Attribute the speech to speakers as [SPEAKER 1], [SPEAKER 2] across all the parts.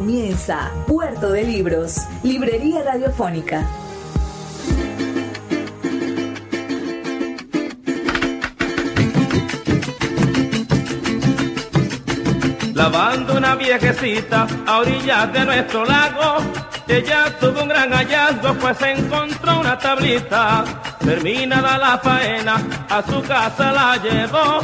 [SPEAKER 1] Comienza Puerto de Libros, Librería Radiofónica.
[SPEAKER 2] Lavando una viejecita a orillas de nuestro lago, ella tuvo un gran hallazgo, pues encontró una tablita. Terminada la faena, a su casa la llevó,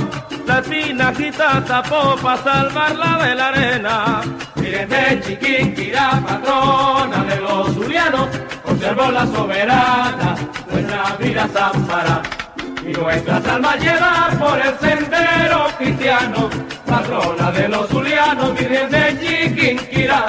[SPEAKER 2] la tinajita tapó para salvarla de la arena. Miren de Chiquinquirá, patrona de los zulianos, conservó la soberana, nuestra vida Zambara. Y nuestras almas llevan por el sendero cristiano, patrona de los zulianos, Virgen de Chiquinquirá.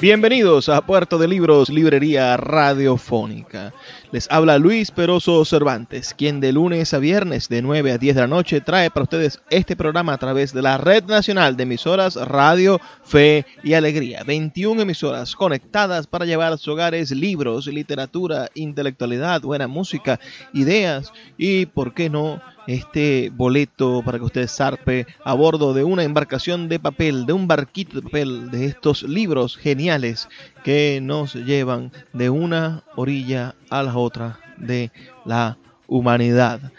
[SPEAKER 3] Bienvenidos a Puerto de Libros, Librería Radiofónica. Les habla Luis Peroso Cervantes, quien de lunes a viernes de 9 a 10 de la noche trae para ustedes este programa a través de la Red Nacional de Emisoras Radio, Fe y Alegría. 21 emisoras conectadas para llevar a sus hogares libros, literatura, intelectualidad, buena música, ideas y, ¿por qué no?, este boleto para que usted zarpe a bordo de una embarcación de papel, de un barquito de papel, de estos libros geniales que nos llevan de una orilla a la otra de la humanidad.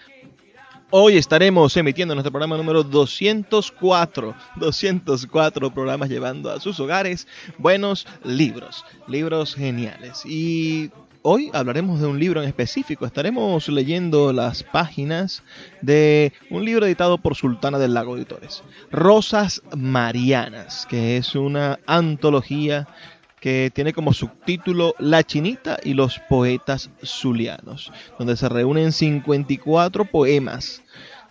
[SPEAKER 3] Hoy estaremos emitiendo nuestro programa número 204, 204 programas llevando a sus hogares buenos libros, libros geniales. Y Hoy hablaremos de un libro en específico. Estaremos leyendo las páginas de un libro editado por Sultana del Lago Editores. Rosas Marianas, que es una antología que tiene como subtítulo La Chinita y los poetas zulianos, donde se reúnen 54 poemas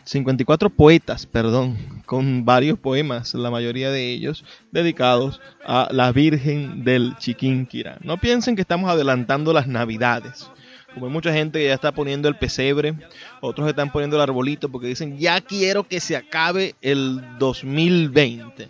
[SPEAKER 3] 54 poetas, perdón, con varios poemas, la mayoría de ellos dedicados a la Virgen del Chiquinquirá. No piensen que estamos adelantando las Navidades. Como hay mucha gente que ya está poniendo el pesebre, otros están poniendo el arbolito porque dicen, ya quiero que se acabe el 2020.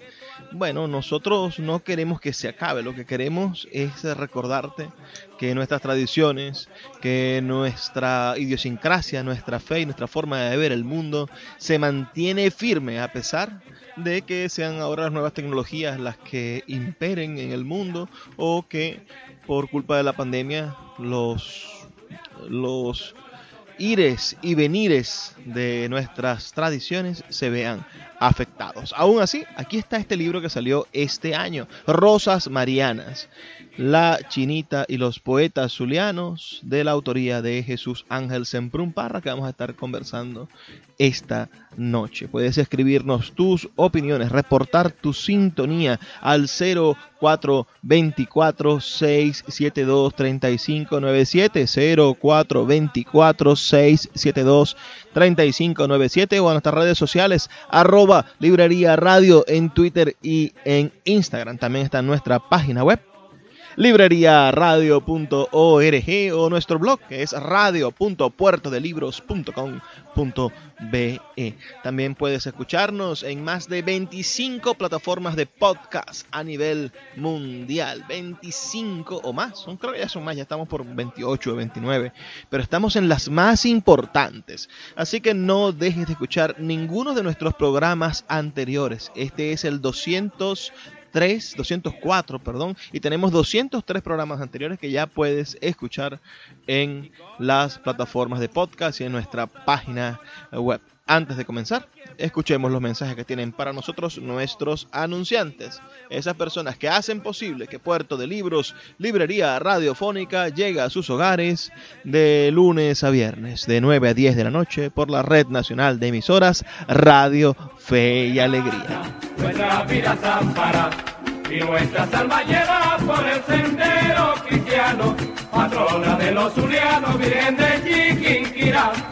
[SPEAKER 3] Bueno, nosotros no queremos que se acabe, lo que queremos es recordarte que nuestras tradiciones, que nuestra idiosincrasia, nuestra fe y nuestra forma de ver el mundo se mantiene firme a pesar de que sean ahora las nuevas tecnologías las que imperen en el mundo o que por culpa de la pandemia los los ires y venires de nuestras tradiciones se vean afectados. Aún así, aquí está este libro que salió este año, Rosas Marianas, La Chinita y los Poetas Zulianos, de la autoría de Jesús Ángel Semprún Parra, que vamos a estar conversando esta noche. Puedes escribirnos tus opiniones, reportar tu sintonía al 0424 672 3597 0424 672 3597 o a nuestras redes sociales arroba librería radio en Twitter y en Instagram. También está nuestra página web libreriaradio.org o nuestro blog que es radio.puertodelibros.com.be. También puedes escucharnos en más de 25 plataformas de podcast a nivel mundial. 25 o más, creo que ya son más, ya estamos por 28 o 29, pero estamos en las más importantes. Así que no dejes de escuchar ninguno de nuestros programas anteriores. Este es el 200 204, perdón, y tenemos 203 programas anteriores que ya puedes escuchar en las plataformas de podcast y en nuestra página web. Antes de comenzar, escuchemos los mensajes que tienen para nosotros nuestros anunciantes, esas personas que hacen posible que Puerto de Libros, Librería Radiofónica, llegue a sus hogares de lunes a viernes, de 9 a 10 de la noche, por la Red Nacional de Emisoras Radio Fe y Alegría.
[SPEAKER 2] Nuestra vida Zambara y nuestras almas llevan por el sendero cristiano, patrona de los zulianos, Virgen de Chiquinquirá.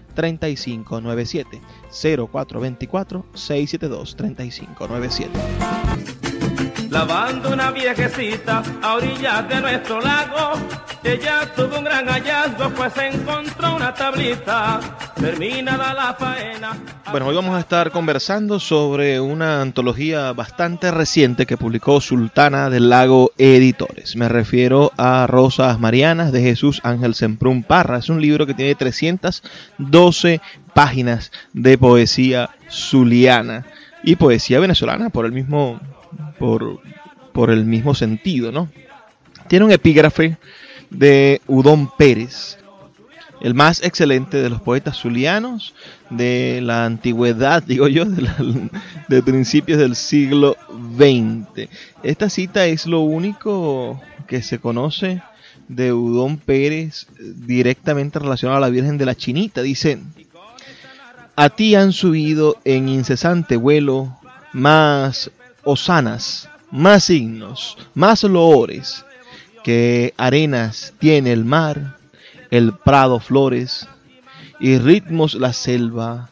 [SPEAKER 3] 3597 0424 672 3597
[SPEAKER 2] Lavando una viejecita a orillas de nuestro lago, ella tuvo un gran hallazgo, pues encontró una tablita, terminada la faena.
[SPEAKER 3] Bueno, hoy vamos a estar conversando sobre una antología bastante reciente que publicó Sultana del Lago Editores. Me refiero a Rosas Marianas de Jesús Ángel Semprún Parra. Es un libro que tiene 312 páginas de poesía zuliana y poesía venezolana por el mismo por, por el mismo sentido, ¿no? Tiene un epígrafe de Udón Pérez, el más excelente de los poetas zulianos de la antigüedad, digo yo, de, de, principios del siglo XX. Esta cita es lo único que se conoce de Udón Pérez directamente relacionado a la Virgen de la Chinita. Dice, a ti han subido en incesante vuelo más osanas, más signos, más loores que arenas tiene el mar, el prado flores y ritmos la selva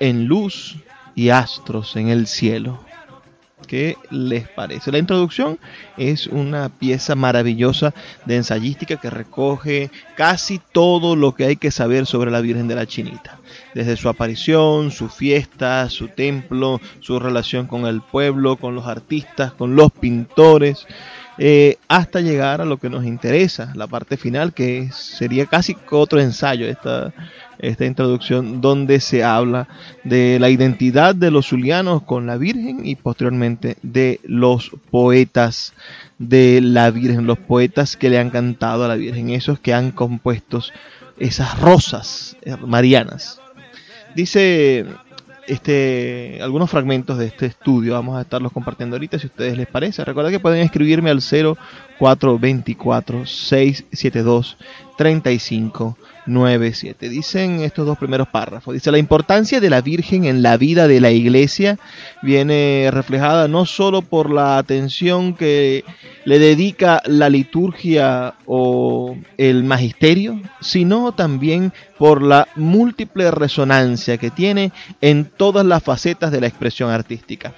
[SPEAKER 3] en luz y astros en el cielo. ¿Qué les parece? La introducción es una pieza maravillosa de ensayística que recoge casi todo lo que hay que saber sobre la Virgen de la Chinita. Desde su aparición, su fiesta, su templo, su relación con el pueblo, con los artistas, con los pintores, eh, hasta llegar a lo que nos interesa, la parte final, que sería casi otro ensayo, esta, esta introducción, donde se habla de la identidad de los zulianos con la Virgen y posteriormente de los poetas de la Virgen, los poetas que le han cantado a la Virgen, esos que han compuesto esas rosas marianas. Dice este, algunos fragmentos de este estudio. Vamos a estarlos compartiendo ahorita si a ustedes les parece. Recuerda que pueden escribirme al 0424 672 3597. Dicen estos dos primeros párrafos. Dice, la importancia de la Virgen en la vida de la iglesia viene reflejada no solo por la atención que le dedica la liturgia o el magisterio, sino también por la múltiple resonancia que tiene en todas las facetas de la expresión artística.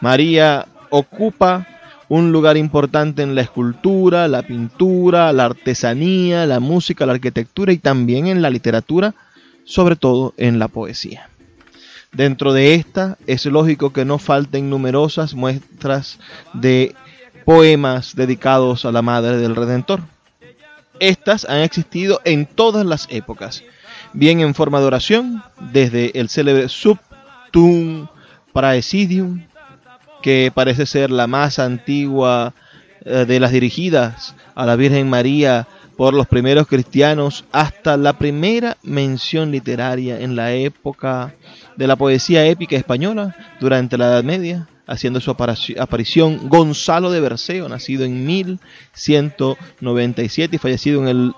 [SPEAKER 3] María ocupa un lugar importante en la escultura, la pintura, la artesanía, la música, la arquitectura y también en la literatura, sobre todo en la poesía. Dentro de esta es lógico que no falten numerosas muestras de poemas dedicados a la Madre del Redentor. Estas han existido en todas las épocas, bien en forma de oración, desde el célebre Subtum Praesidium que parece ser la más antigua eh, de las dirigidas a la Virgen María por los primeros cristianos hasta la primera mención literaria en la época de la poesía épica española durante la Edad Media, haciendo su aparición Gonzalo de Berceo, nacido en 1197 y fallecido en el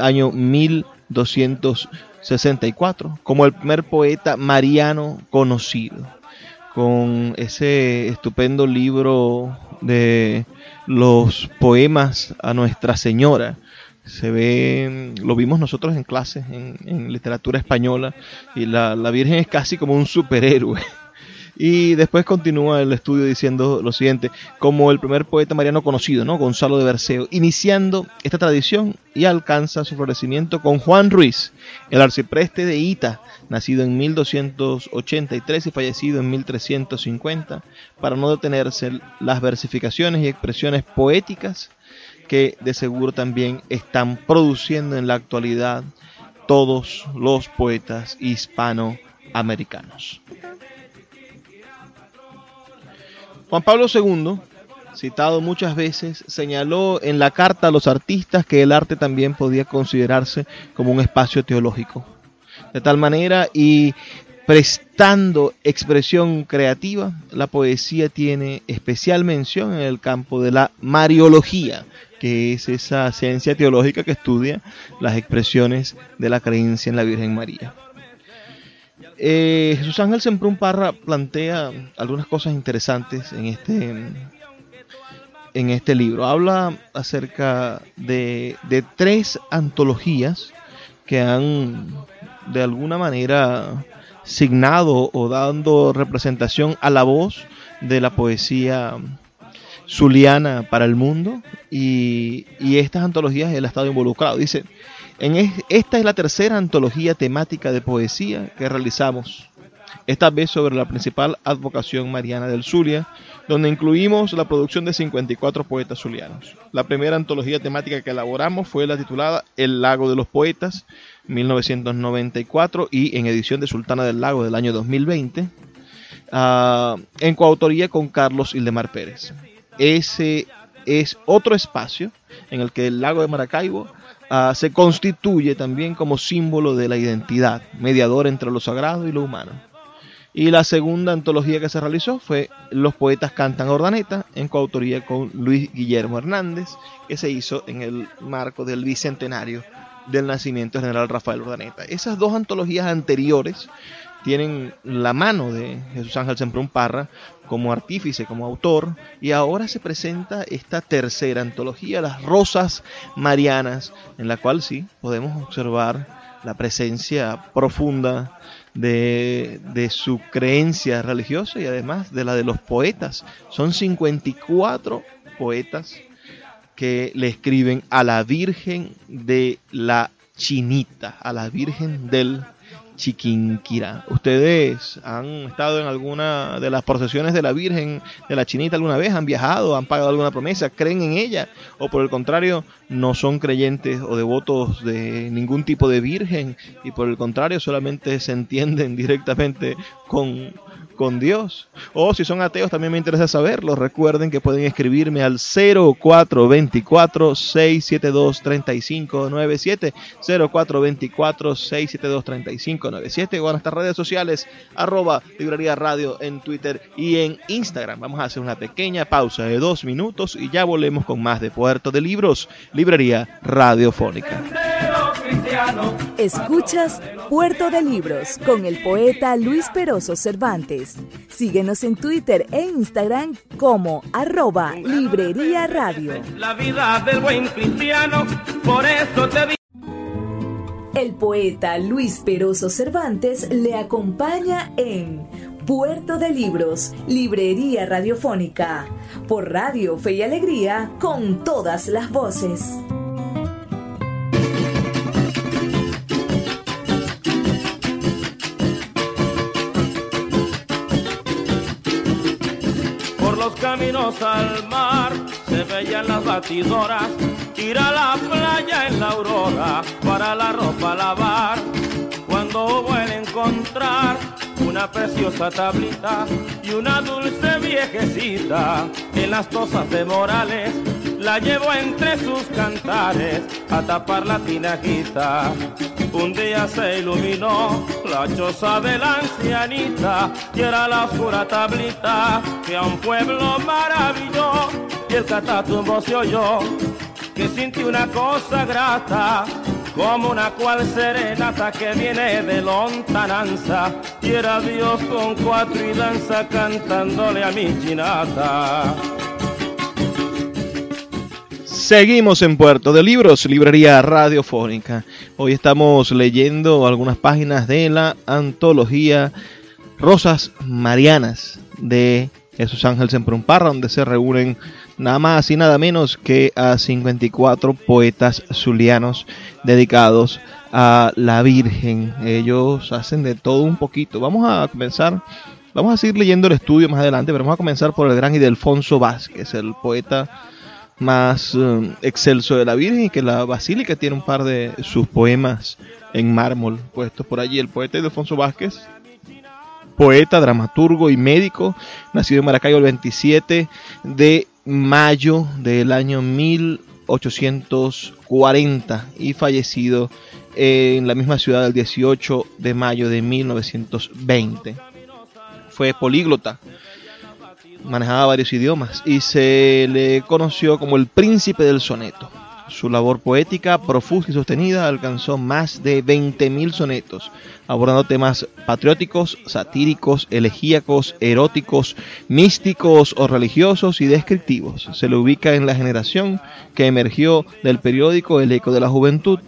[SPEAKER 3] año 1264, como el primer poeta mariano conocido, con ese estupendo libro de los poemas a Nuestra Señora. Se ve, lo vimos nosotros en clases en, literatura española, y la, la Virgen es casi como un superhéroe y después continúa el estudio diciendo lo siguiente, como el primer poeta mariano conocido, ¿no? Gonzalo de Berceo, iniciando esta tradición y alcanza su florecimiento con Juan Ruiz, el arcipreste de Ita, nacido en 1283 y fallecido en 1350, para no detenerse las versificaciones y expresiones poéticas que de seguro también están produciendo en la actualidad todos los poetas hispanoamericanos. Juan Pablo II, citado muchas veces, señaló en la carta a los artistas que el arte también podía considerarse como un espacio teológico. De tal manera y prestando expresión creativa, la poesía tiene especial mención en el campo de la mariología, que es esa ciencia teológica que estudia las expresiones de la creencia en la Virgen María. Eh, Jesús Ángel Semprún Parra plantea algunas cosas interesantes en este, en este libro. Habla acerca de, de tres antologías que han de alguna manera signado o dando representación a la voz de la poesía zuliana para el mundo y, y estas antologías él ha estado involucrado. Dice, esta es la tercera antología temática de poesía que realizamos, esta vez sobre la principal advocación mariana del Zulia, donde incluimos la producción de 54 poetas zulianos. La primera antología temática que elaboramos fue la titulada El lago de los poetas, 1994, y en edición de Sultana del Lago del año 2020, ah, en coautoría con Carlos Ildemar Pérez. Ese es otro espacio en el que el lago de Maracaibo Ah, se constituye también como símbolo de la identidad, mediador entre lo sagrado y lo humano. Y la segunda antología que se realizó fue Los poetas cantan ordaneta, en coautoría con Luis Guillermo Hernández, que se hizo en el marco del bicentenario del nacimiento del general Rafael Ordaneta. Esas dos antologías anteriores tienen la mano de Jesús Ángel Semprún Parra como artífice, como autor, y ahora se presenta esta tercera antología, Las Rosas Marianas, en la cual sí podemos observar la presencia profunda de, de, su creencia religiosa y además de la de los poetas. Son 54 poetas que le escriben a la Virgen de la Chinita, a la Virgen del Chiquinquirá. ¿Ustedes han estado en alguna de las procesiones de la Virgen de la Chinita alguna vez? ¿Han viajado? ¿Han pagado alguna promesa? ¿Creen en ella? ¿O por el contrario, no son creyentes o devotos de ningún tipo de Virgen? Y por el contrario, solamente se entienden directamente con con Dios. O si son ateos, también me interesa saberlo. Recuerden que pueden escribirme al 0424-672-3597. 0424-672-3597 o a nuestras redes sociales, arroba librería radio en Twitter y en Instagram. Vamos a hacer una pequeña pausa de dos minutos y ya volvemos con más de Puerto de Libros, librería radiofónica.
[SPEAKER 1] Escuchas Puerto de Libros con el poeta Luis Peroso Cervantes. Síguenos en Twitter e Instagram como arroba Librería Radio. La vida del buen cristiano, por eso te El poeta Luis Peroso Cervantes le acompaña en Puerto de Libros, Librería Radiofónica, por Radio Fe y Alegría, con todas las voces.
[SPEAKER 2] Caminos al mar se veían las batidoras ir a la playa en la aurora para la ropa lavar. Cuando hubo el encontrar una preciosa tablita y una dulce viejecita en las tosas de Morales la llevó entre sus cantares a tapar la tinajita. Un día se iluminó la choza de la ancianita y era la oscura tablita que a un pueblo maravilló y el catatumbo se oyó que sintió una cosa grata como una cual serenata que viene de lontananza y era Dios con cuatro y danza cantándole a mi chinata.
[SPEAKER 3] Seguimos en Puerto de Libros, librería radiofónica. Hoy estamos leyendo algunas páginas de la antología Rosas Marianas de Jesús Ángel Semprumparra, donde se reúnen nada más y nada menos que a 54 poetas zulianos dedicados a la Virgen. Ellos hacen de todo un poquito. Vamos a comenzar, vamos a seguir leyendo el estudio más adelante, pero vamos a comenzar por el gran Idelfonso Vázquez, el poeta más um, excelso de la Virgen y que la Basílica tiene un par de sus poemas en mármol puestos por allí. El poeta Ildefonso Vázquez, poeta, dramaturgo y médico, nacido en Maracaibo el 27 de mayo del año 1840 y fallecido en la misma ciudad el 18 de mayo de 1920. Fue políglota manejaba varios idiomas y se le conoció como el príncipe del soneto. Su labor poética, profusa y sostenida, alcanzó más de 20.000 sonetos, abordando temas patrióticos, satíricos, elegíacos, eróticos, místicos o religiosos y descriptivos. Se le ubica en la generación que emergió del periódico El Eco de la Juventud,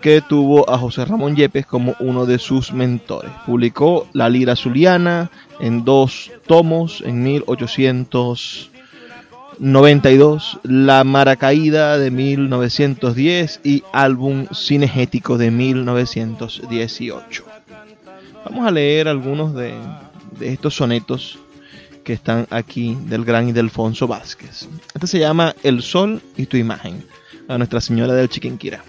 [SPEAKER 3] que tuvo a José Ramón Yepes como uno de sus mentores. Publicó La Lira Zuliana, en dos tomos en 1892, La Maracaída de 1910 y Álbum Cinegético de 1918. Vamos a leer algunos de, estos sonetos que están aquí del gran Ildefonso Vázquez. Este se llama El Sol y tu imagen, a Nuestra Señora del Chiquinquirá.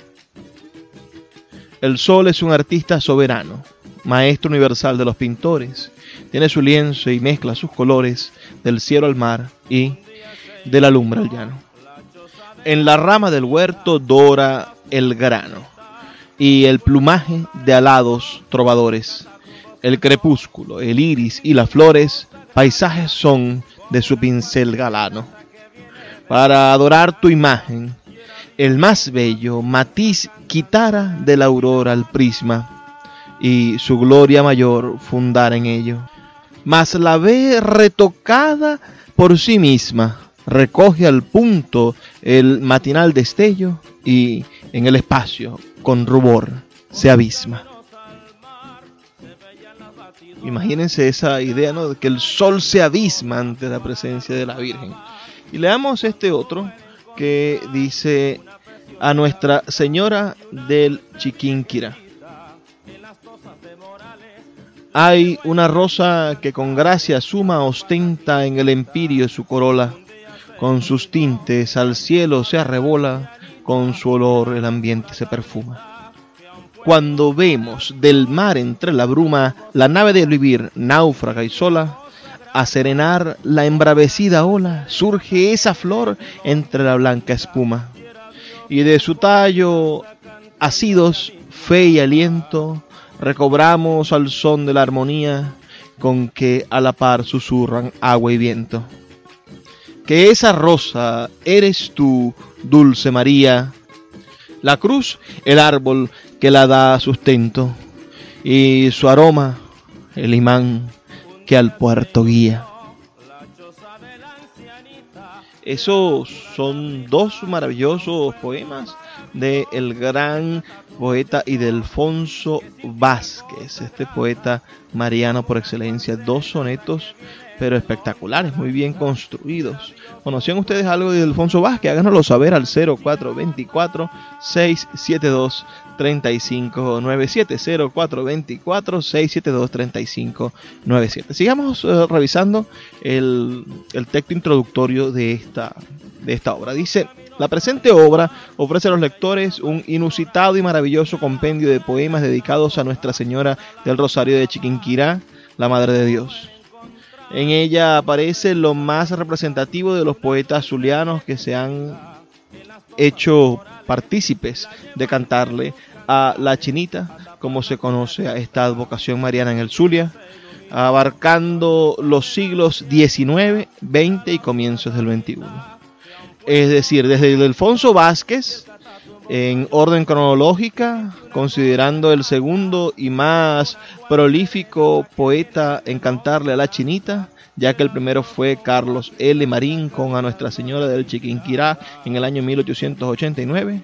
[SPEAKER 3] El Sol es un artista soberano, maestro universal de los pintores, tiene su lienzo y mezcla sus colores del cielo al mar y de la lumbre al llano. En la rama del huerto dora el grano y el plumaje de alados trovadores. El crepúsculo, el iris y las flores, paisajes son de su pincel galano. Para adorar tu imagen, el más bello matiz quitara de la aurora el prisma y su gloria mayor fundar en ello mas la ve retocada por sí misma, recoge al punto el matinal destello y en el espacio con rubor se abisma. Imagínense esa idea, ¿no? De que el sol se abisma ante la presencia de la Virgen. Y leamos este otro que dice a Nuestra Señora del Chiquinquirá. Hay una rosa que con gracia suma ostenta en el empirio su corola, con sus tintes al cielo se arrebola, con su olor el ambiente se perfuma. Cuando vemos del mar entre la bruma la nave de vivir náufraga y sola, a serenar la embravecida ola, surge esa flor entre la blanca espuma. Y de su tallo, asidos, fe y aliento, recobramos al son de la armonía con que a la par susurran agua y viento. Que esa rosa eres tú, dulce María, la cruz, el árbol que la da sustento, y su aroma, el imán al puerto guía. Esos son dos maravillosos poemas de el gran poeta Idelfonso Vázquez, este poeta mariano por excelencia, dos sonetos pero espectaculares, muy bien construidos. ¿Conocían ustedes algo de Idelfonso Vázquez? Háganoslo saber al 0424 672 3597 0424 672 3597. Sigamos eh, revisando el, el texto introductorio de esta, de esta obra. Dice la presente obra ofrece a los lectores un inusitado y maravilloso compendio de poemas dedicados a Nuestra Señora del Rosario de Chiquinquirá, la Madre de Dios. En ella aparece lo más representativo de los poetas zulianos que se han hecho partícipes de cantarle a la chinita, como se conoce a esta advocación mariana en el Zulia, abarcando los siglos XIX, XX y comienzos del XXI. Es decir, desde Alfonso Vázquez, en orden cronológica, considerando el segundo y más prolífico poeta en cantarle a la chinita, ya que el primero fue Carlos L. Marín con A Nuestra Señora del Chiquinquirá en el año 1889,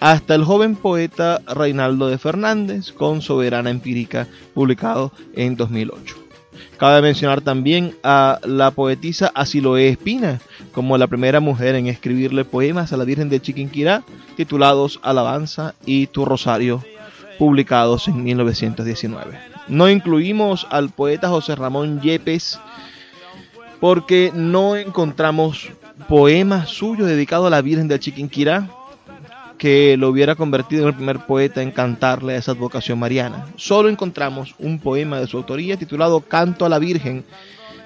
[SPEAKER 3] hasta el joven poeta Reinaldo de Fernández con Soberana Empírica, publicado en 2008. Cabe mencionar también a la poetisa Asiloe Espina, como la primera mujer en escribirle poemas a la Virgen de Chiquinquirá, titulados Alabanza y Tu Rosario, publicados en 1919. No incluimos al poeta José Ramón Yepes porque no encontramos poemas suyos dedicados a la Virgen de Chiquinquirá que lo hubiera convertido en el primer poeta en cantarle a esa advocación mariana. Solo encontramos un poema de su autoría titulado Canto a la Virgen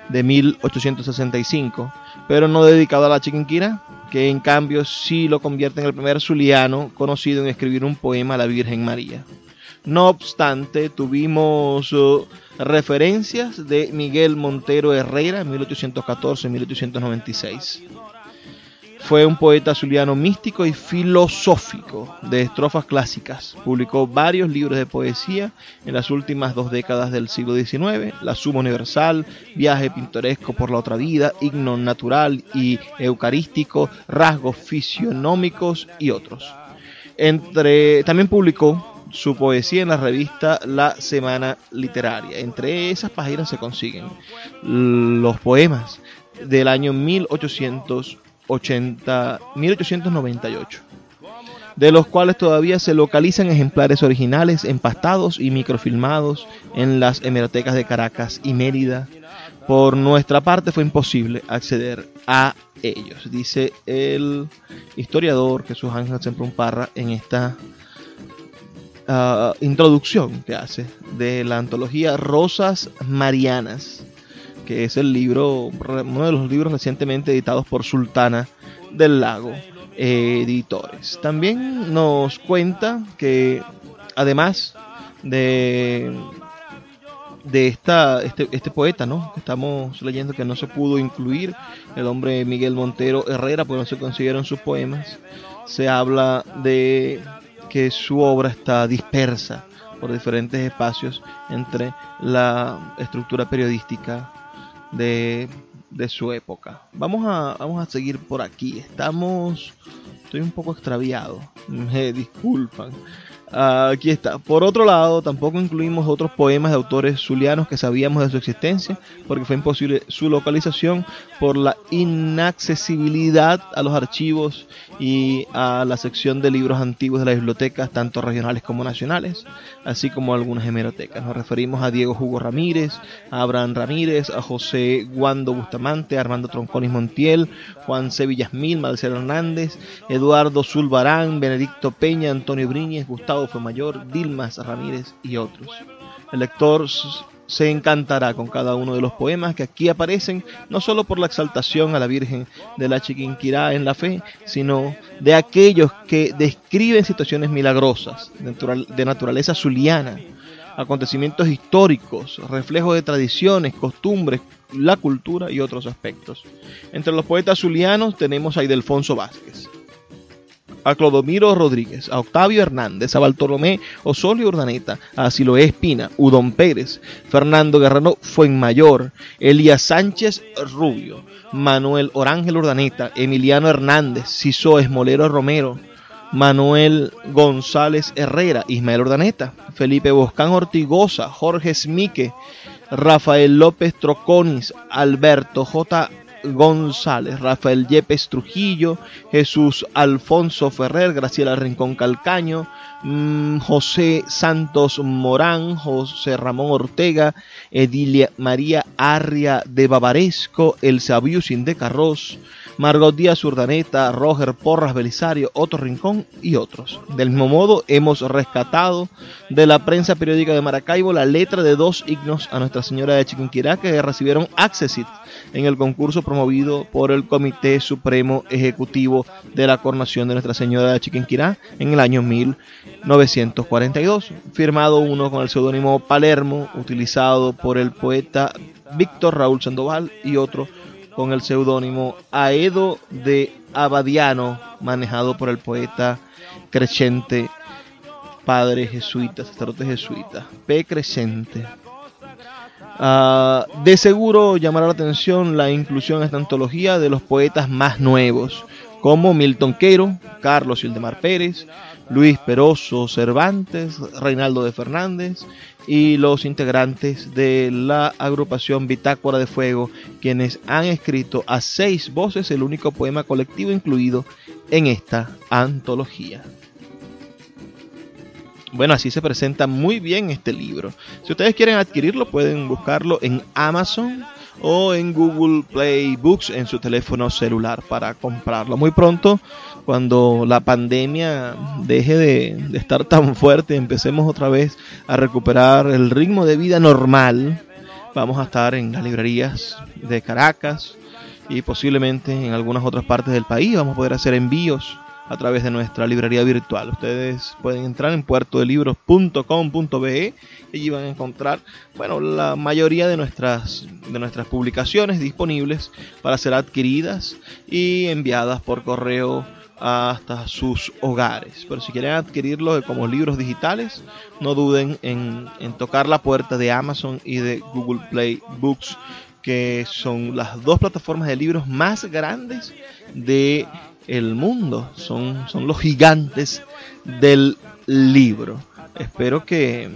[SPEAKER 3] de 1865, pero no dedicado a la chiquinquira, que en cambio sí lo convierte en el primer zuliano conocido en escribir un poema a la Virgen María. No obstante, tuvimos uh, referencias de Miguel Montero Herrera, 1814-1896. Fue un poeta zuliano místico y filosófico de estrofas clásicas. Publicó varios libros de poesía en las últimas dos décadas del siglo XIX, La Suma Universal, Viaje Pintoresco por la Otra Vida, Himno Natural y Eucarístico, Rasgos Fisionómicos y otros. Entre, también publicó su poesía en la revista La Semana Literaria. Entre esas páginas se consiguen los poemas del año 1800 1898, de los cuales todavía se localizan ejemplares originales empastados y microfilmados en las hemerotecas de Caracas y Mérida. Por nuestra parte fue imposible acceder a ellos, dice el historiador Jesús Ángel Semprún en esta ah, introducción que hace de la antología Rosas Marianas que es el libro, uno de los libros recientemente editados por Sultana del Lago Editores. También nos cuenta que además de de esta, este, este poeta, ¿no? Estamos leyendo que no se pudo incluir, el hombre Miguel Montero Herrera, porque no se consiguieron sus poemas. Se habla de que su obra está dispersa por diferentes espacios entre la estructura periodística de, su época. Vamos a, vamos a seguir por aquí. Estamos. Estoy un poco extraviado. Me disculpan. Aquí está. Por otro lado, tampoco incluimos otros poemas de autores zulianos que sabíamos de su existencia, porque fue imposible su localización por la inaccesibilidad a los archivos y a la sección de libros antiguos de las bibliotecas, tanto regionales como nacionales, así como algunas hemerotecas. Nos referimos a Diego Hugo Ramírez, a Abraham Ramírez, a José Guando Bustamante, Armando Tronconis Montiel, Juan C. Villasmil, Marcelo Hernández, Eduardo Zulbarán, Benedicto Peña, Antonio Briñez, Gustavo fue mayor, Dilmas Ramírez y otros. El lector se encantará con cada uno de los poemas que aquí aparecen, no solo por la exaltación a la Virgen de la Chiquinquirá en la fe, sino de aquellos que describen situaciones milagrosas de naturaleza zuliana, acontecimientos históricos, reflejos de tradiciones, costumbres, la cultura y otros aspectos. Entre los poetas zulianos tenemos a Idelfonso Vázquez, a Clodomiro Rodríguez, a Octavio Hernández, a Bartolomé Osorio Urdaneta, a Siloé Espina, Udón Pérez, Fernando Guerrero Fuenmayor, Elías Sánchez Rubio, Manuel Orángel Urdaneta, Emiliano Hernández, Ciso Esmolero Romero, Manuel González Herrera, Ismael Urdaneta, Felipe Boscán Ortigosa, Jorge Smique, Rafael López Troconis, Alberto J. González, Rafael Yepes Trujillo, Jesús Alfonso Ferrer, Graciela Rincón Calcaño, José Santos Morán, José Ramón Ortega, Edilia María Arria de Bavaresco, El Sabiusin de Carros, Margot Díaz Urdaneta, Roger Porras Belisario, Otto Rincón y otros. Del mismo modo, hemos rescatado de la prensa periódica de Maracaibo la letra de dos himnos a Nuestra Señora de Chiquinquirá que recibieron Accessit en el concurso promovido por el Comité Supremo Ejecutivo de la Coronación de Nuestra Señora de Chiquinquirá en el año 1942, firmado uno con el seudónimo Palermo, utilizado por el poeta Víctor Raúl Sandoval, y otro con el seudónimo Aedo de Abadiano, manejado por el poeta Crescente, padre jesuita, sacerdote jesuita, P. Crescente. Uh, de seguro llamará la atención la inclusión en esta antología de los poetas más nuevos, como Milton Quero, Carlos Ildemar Pérez, Luis Peroso Cervantes, Reinaldo de Fernández y los integrantes de la agrupación Bitácora de Fuego, quienes han escrito a seis voces el único poema colectivo incluido en esta antología. Bueno, así se presenta muy bien este libro. Si ustedes quieren adquirirlo, pueden buscarlo en Amazon o en Google Play Books en su teléfono celular para comprarlo. Muy pronto, cuando la pandemia deje de, estar tan fuerte, empecemos otra vez a recuperar el ritmo de vida normal, vamos a estar en las librerías de Caracas y posiblemente en algunas otras partes del país. Vamos a poder hacer envíos a través de nuestra librería virtual. Ustedes pueden entrar en puertodelibros.com.be y allí van a encontrar, bueno, la mayoría de nuestras de nuestras publicaciones disponibles para ser adquiridas y enviadas por correo hasta sus hogares. Pero si quieren adquirirlo como libros digitales, no duden en, tocar la puerta de Amazon y de Google Play Books, que son las dos plataformas de libros más grandes de mundo, son, son los gigantes del libro. Espero que,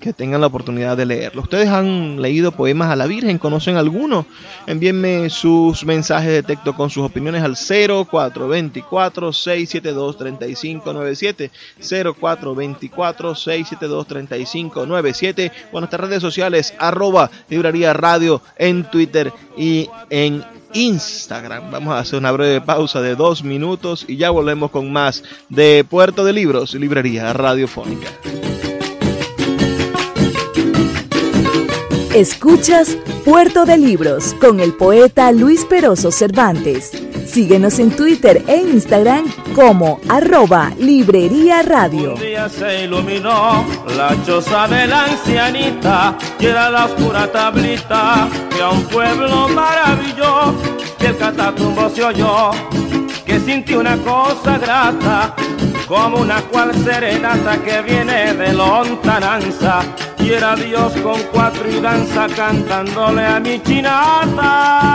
[SPEAKER 3] que tengan la oportunidad de leerlo. ¿Ustedes han leído poemas a la Virgen? ¿Conocen alguno? Envíenme sus mensajes de texto con sus opiniones al 0424-672-3597. 0424-672-3597 o nuestras redes sociales arroba librería radio en Twitter y en Instagram. Vamos a hacer una breve pausa de dos minutos y ya volvemos con más de Puerto de Libros, Librería Radiofónica.
[SPEAKER 1] Escuchas Puerto de Libros con el poeta Luis Peroso Cervantes. Síguenos en Twitter e Instagram como arroba Librería Radio.
[SPEAKER 2] Un día se iluminó la choza de la ancianita y era la oscura tablita que a un pueblo maravilló y el catatumbo se oyó que sintió una cosa grata como una cual serenata que viene de lontananza y era Dios con cuatro y danza cantándole a mi chinata.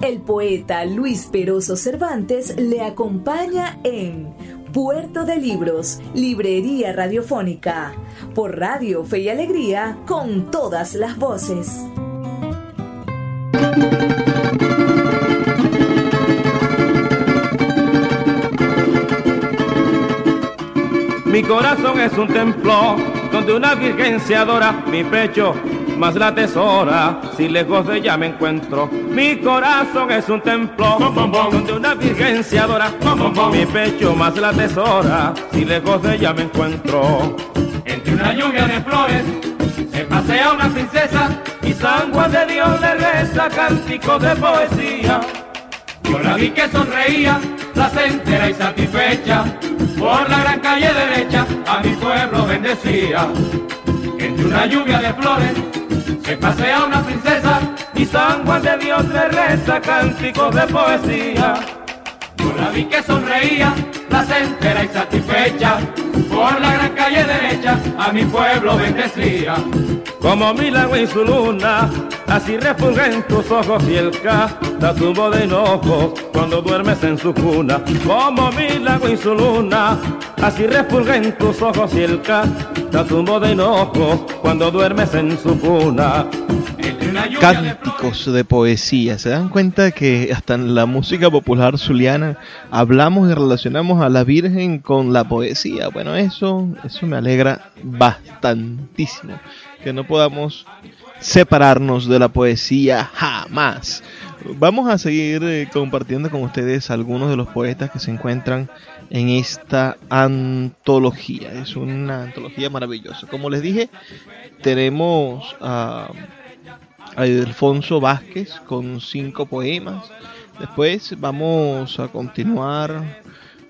[SPEAKER 1] El poeta Luis Peroso Cervantes le acompaña en Puerto de Libros, Librería Radiofónica, por Radio Fe y Alegría, con todas las voces.
[SPEAKER 2] Mi corazón es un templo donde una virgen se adora, mi pecho más la tesora, si lejos de ella me encuentro. Mi corazón es un templo donde una virgen se adora, mi pecho más la tesora, si lejos de ella me encuentro.
[SPEAKER 4] Entre una lluvia de flores se pasea una princesa
[SPEAKER 2] y sangre de Dios le reza cántico de poesía.
[SPEAKER 4] Yo la vi que sonreía, placentera y satisfecha, por la gran calle derecha a mi pueblo bendecía. Entre una lluvia de flores se pasea una princesa
[SPEAKER 2] y sangre de Dios le reza cántico de poesía.
[SPEAKER 4] Yo la vi que sonreía, placentera y satisfecha, por la gran calle derecha a mi pueblo bendecía.
[SPEAKER 2] Como milagro en su luna, así refulgen tus ojos y el catatumbo de enojo cuando duermes en su cuna. Como milagro en su luna, así refulgen tus ojos y el catatumbo de enojo cuando duermes en su cuna.
[SPEAKER 3] Cánticos de poesía. ¿Se dan cuenta que hasta en la música popular zuliana hablamos y relacionamos a la Virgen con la poesía? Bueno, eso, eso me alegra bastantísimo. Que no podamos separarnos de la poesía jamás. Vamos a seguir eh, compartiendo con ustedes algunos de los poetas que se encuentran en esta antología. Es una antología maravillosa. Como les dije, tenemos a, Alfonso Vázquez con cinco poemas. Después vamos a continuar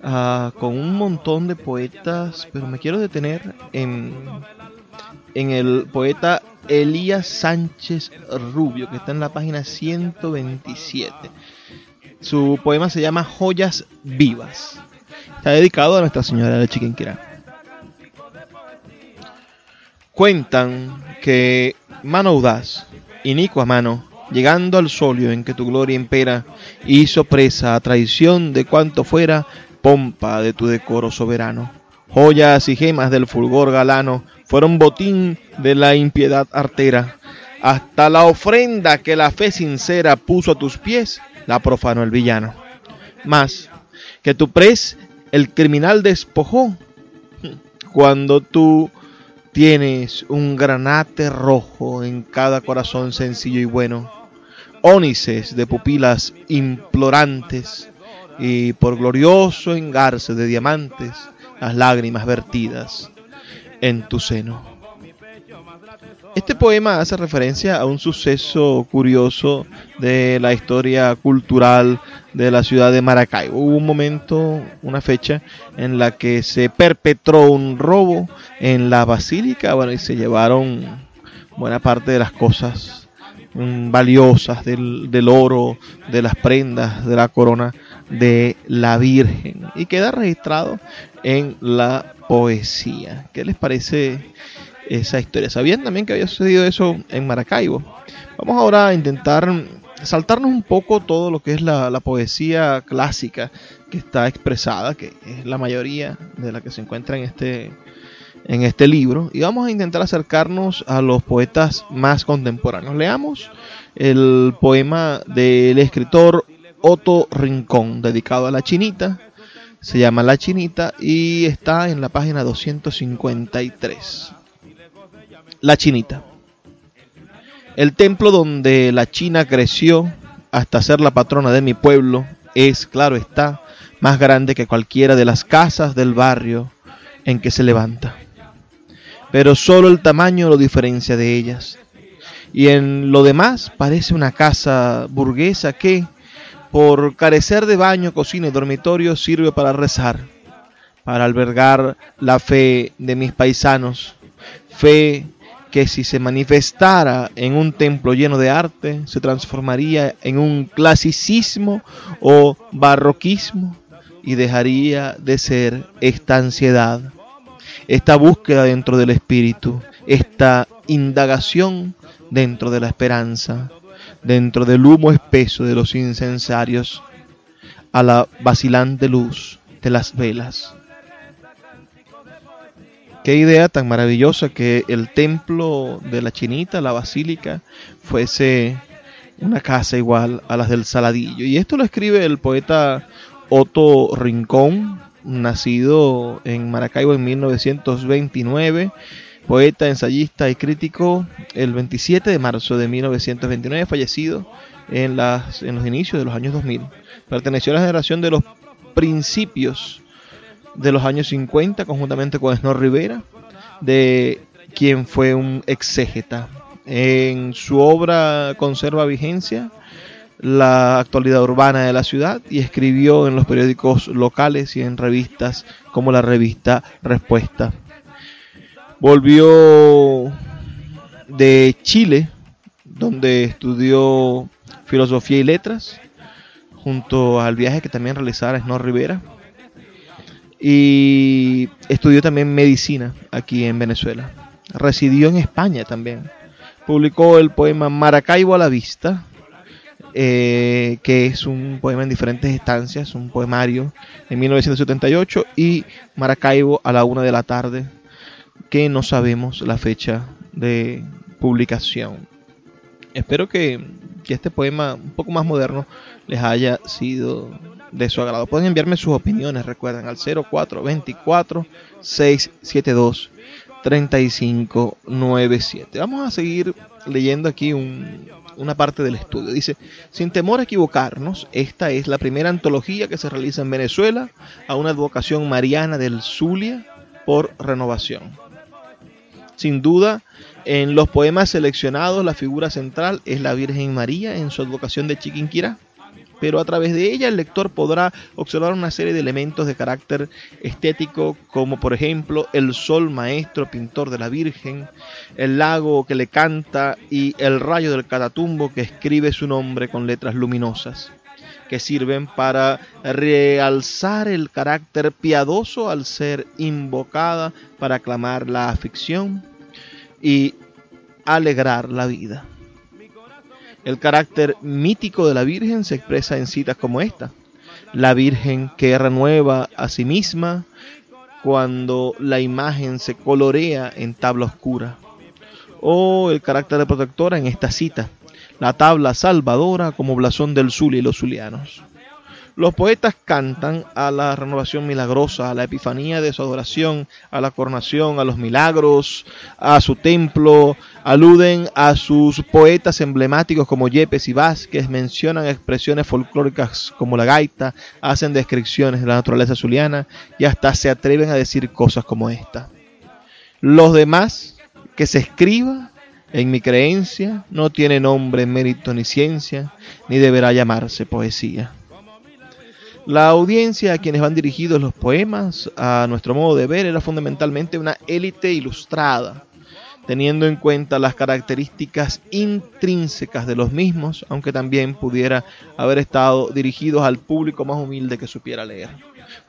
[SPEAKER 3] ah, con un montón de poetas, pero me quiero detener en, en el poeta Elías Sánchez Rubio, que está en la página 127. Su poema se llama Joyas Vivas. Está dedicado a Nuestra Señora de Chiquinquirá. Cuentan que mano audaz, inicua mano, llegando al solio en que tu gloria impera, hizo presa a traición de cuanto fuera pompa de tu decoro soberano. Joyas y gemas del fulgor galano fueron botín de la impiedad artera. Hasta la ofrenda que la fe sincera puso a tus pies, la profanó el villano. Más que tu pres el criminal despojó, cuando tú tienes un granate rojo en cada corazón sencillo y bueno, ónices de pupilas implorantes y por glorioso engarce de diamantes las lágrimas vertidas en tu seno. Este poema hace referencia a un suceso curioso de la historia cultural de la ciudad de Maracaibo. Hubo un momento, una fecha en la que se perpetró un robo en la basílica, bueno, y se llevaron buena parte de las cosas mm, valiosas del, del oro, de las prendas, de la corona de la Virgen y queda registrado en la poesía. ¿Qué les parece esa historia? ¿Sabían también que había sucedido eso en Maracaibo? Vamos ahora a intentar saltarnos un poco todo lo que es la, poesía clásica que está expresada, que es la mayoría de la que se encuentra en este, en este libro, y vamos a intentar acercarnos a los poetas más contemporáneos. Leamos el poema del escritor Otto Rincón, dedicado a la chinita. Se llama La Chinita y está en la página 253. La Chinita. El templo donde la China creció hasta ser la patrona de mi pueblo es, claro está, más grande que cualquiera de las casas del barrio en que se levanta. Pero solo el tamaño lo diferencia de ellas. Y en lo demás parece una casa burguesa que, por carecer de baño, cocina y dormitorio, sirve para rezar, para albergar la fe de mis paisanos, fe que si se manifestara en un templo lleno de arte, se transformaría en un clasicismo o barroquismo y dejaría de ser esta ansiedad, esta búsqueda dentro del espíritu, esta indagación dentro de la esperanza, dentro del humo espeso de los incensarios, a la vacilante luz de las velas. Qué idea tan maravillosa que el templo de la Chinita, la basílica, fuese una casa igual a las del Saladillo. Y esto lo escribe el poeta Otto Rincón, nacido en Maracaibo en 1929 poeta, ensayista y crítico, el 27 de marzo de 1929, fallecido en, las, en los inicios de los años 2000. Perteneció a la generación de los principios de los años 50, conjuntamente con Snor Rivera, de quien fue un exégeta. En su obra conserva vigencia la actualidad urbana de la ciudad y escribió en los periódicos locales y en revistas como la revista Respuesta. Volvió de Chile, donde estudió filosofía y letras, junto al viaje que también realizara Snow Rivera. Y estudió también medicina aquí en Venezuela. Residió en España también. Publicó el poema Maracaibo a la vista, eh, que es un poema en diferentes estancias, un poemario en 1978, y Maracaibo a la una de la tarde que no sabemos la fecha de publicación. Espero que, este poema un poco más moderno les haya sido de su agrado. Pueden enviarme sus opiniones, recuerden, al 0424 672 3597. Vamos a seguir leyendo aquí una parte del estudio. Dice, sin temor a equivocarnos, esta es la primera antología que se realiza en Venezuela a una advocación mariana del Zulia por renovación. Sin duda, en los poemas seleccionados, la figura central es la Virgen María en su advocación de Chiquinquirá pero a través de ella el lector podrá observar una serie de elementos de carácter estético, como por ejemplo el sol maestro pintor de la Virgen, el lago que le canta y el rayo del catatumbo que escribe su nombre con letras luminosas que sirven para realzar el carácter piadoso al ser invocada para aclamar la afición y alegrar la vida. El carácter mítico de la Virgen se expresa en citas como esta. La Virgen que renueva a sí misma cuando la imagen se colorea en tabla oscura. O el carácter de protectora en esta cita. La tabla salvadora como blasón del Zulia y los zulianos. Los poetas cantan a la renovación milagrosa, a la epifanía de su adoración, a la coronación, a los milagros, a su templo, aluden a sus poetas emblemáticos como Yepes y Vázquez, mencionan expresiones folclóricas como la gaita, hacen descripciones de la naturaleza zuliana y hasta se atreven a decir cosas como esta. Los demás, que se escriba, en mi creencia, no tiene nombre, mérito ni ciencia, ni deberá llamarse poesía. La audiencia a quienes van dirigidos los poemas, a nuestro modo de ver, era fundamentalmente una élite ilustrada, teniendo en cuenta las características intrínsecas de los mismos, aunque también pudiera haber estado dirigidos al público más humilde que supiera leer.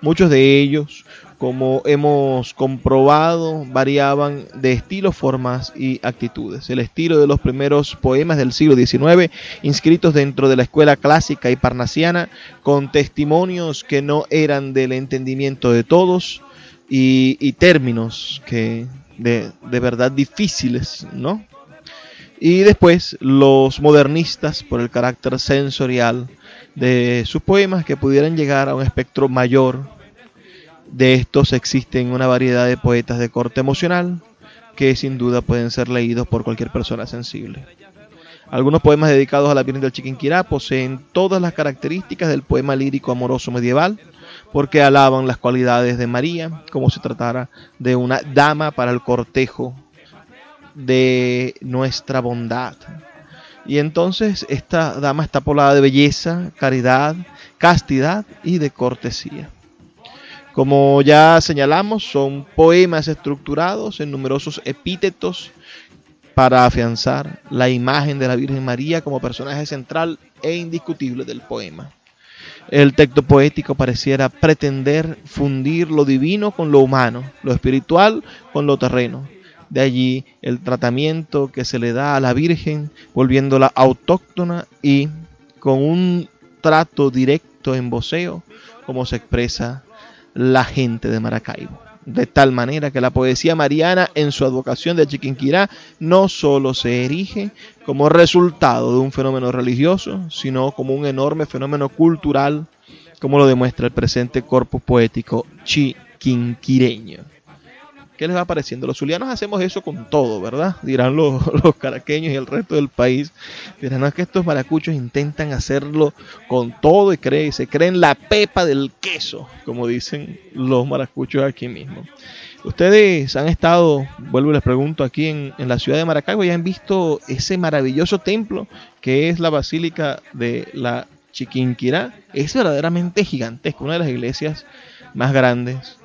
[SPEAKER 3] Muchos de ellos, como hemos comprobado, variaban de estilo, formas y actitudes. El estilo de los primeros poemas del siglo XIX, inscritos dentro de la escuela clásica y parnasiana, con testimonios que no eran del entendimiento de todos y, términos que de, de verdad difíciles, ¿no? Y después los modernistas, por el carácter sensorial de sus poemas, que pudieran llegar a un espectro mayor. De estos existen una variedad de poetas de corte emocional que sin duda pueden ser leídos por cualquier persona sensible. Algunos poemas dedicados a la Virgen del Chiquinquirá poseen todas las características del poema lírico amoroso medieval, porque alaban las cualidades de María, como si tratara de una dama para el cortejo de nuestra bondad. Y entonces esta dama está poblada de belleza, caridad, castidad y de cortesía. Como ya señalamos, son poemas estructurados en numerosos epítetos para afianzar la imagen de la Virgen María como personaje central e indiscutible del poema. El texto poético pareciera pretender fundir lo divino con lo humano, lo espiritual con lo terreno, de allí el tratamiento que se le da a la Virgen, volviéndola autóctona y con un trato directo en voceo, como se expresa la gente de Maracaibo. De tal manera que la poesía mariana en su advocación de Chiquinquirá no solo se erige como resultado de un fenómeno religioso, sino como un enorme fenómeno cultural, como lo demuestra el presente corpus poético chiquinquireño. ¿Qué les va pareciendo? Los zulianos hacemos eso con todo, ¿verdad? Dirán los, caraqueños y el resto del país. Dirán, no es que estos maracuchos intentan hacerlo con todo y creen, se creen la pepa del queso, como dicen los maracuchos aquí mismo. Ustedes han estado, vuelvo y les pregunto, aquí en, en la ciudad de Maracaibo y han visto ese maravilloso templo que es la Basílica de la Chiquinquirá. Es verdaderamente gigantesco, una de las iglesias más grandes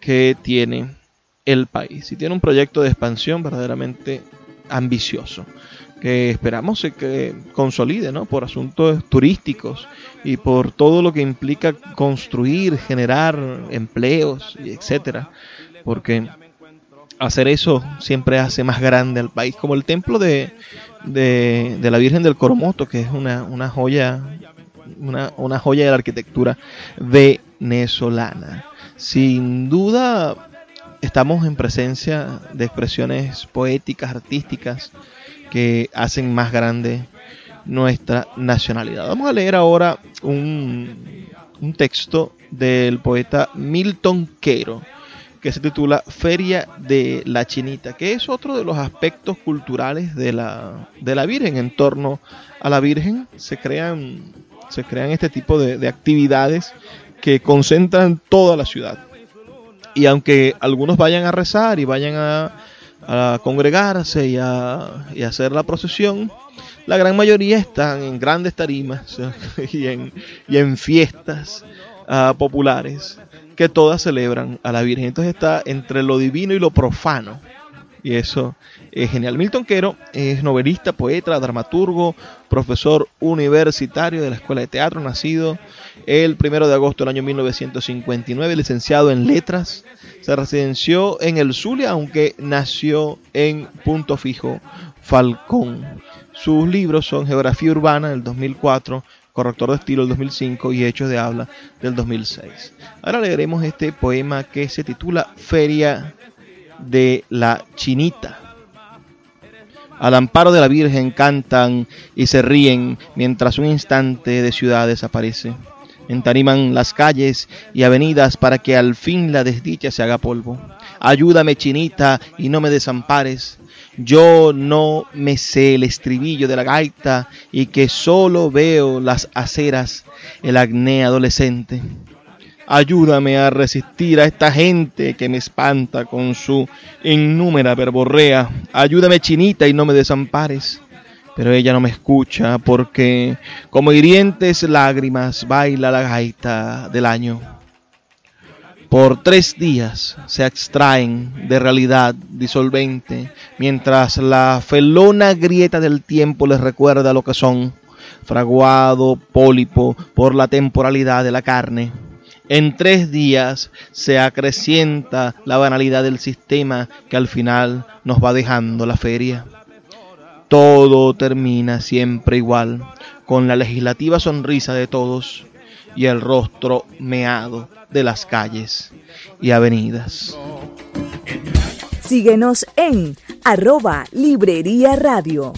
[SPEAKER 3] que tiene el país y tiene un proyecto de expansión verdaderamente ambicioso que esperamos que consolide ¿no? por asuntos turísticos y por todo lo que implica construir, generar empleos, etcétera, porque hacer eso siempre hace más grande al país, como el templo de, de, la Virgen del Coromoto, que es una, una joya, una, una joya de la arquitectura venezolana. Sin duda estamos en presencia de expresiones poéticas, artísticas, que hacen más grande nuestra nacionalidad. Vamos a leer ahora un, texto del poeta Milton Quero, que se titula Feria de la Chinita, que es otro de los aspectos culturales de la, de la Virgen. En torno a la Virgen se crean, se crean este tipo de, actividades que concentran toda la ciudad. Y aunque algunos vayan a rezar y vayan a, congregarse y a, hacer la procesión, la gran mayoría están en grandes tarimas y en, fiestas uh, populares que todas celebran a la Virgen. Entonces está entre lo divino y lo profano. Y eso es genial. Milton Quero es novelista, poeta, dramaturgo, profesor universitario de la Escuela de Teatro, nacido el primero de agosto del año 1959, licenciado en letras. Se residenció en el Zulia, aunque nació en Punto Fijo, Falcón. Sus libros son Geografía Urbana del 2004, Corrector de Estilo del 2005 y Hechos de Habla del 2006. Ahora leeremos este poema que se titula Feria de la Chinita. Al amparo de la Virgen cantan y se ríen mientras un instante de ciudad desaparece. Entariman las calles y avenidas para que al fin la desdicha se haga polvo. Ayúdame, chinita, y no me desampares. Yo no me sé el estribillo de la gaita y que solo veo las aceras, el acné adolescente. Ayúdame a resistir a esta gente que me espanta con su innúmera verborrea. Ayúdame, chinita, y no me desampares. Pero ella no me escucha porque como hirientes lágrimas baila la gaita del año. Por tres días se extraen de realidad disolvente, mientras la felona grieta del tiempo les recuerda lo que son, fraguado pólipo por la temporalidad de la carne. En tres días se acrecienta la banalidad del sistema que al final nos va dejando la feria todo termina siempre igual, con la legislativa sonrisa de todos y el rostro meado de las calles y avenidas.
[SPEAKER 1] Síguenos en arroba Librería Radio.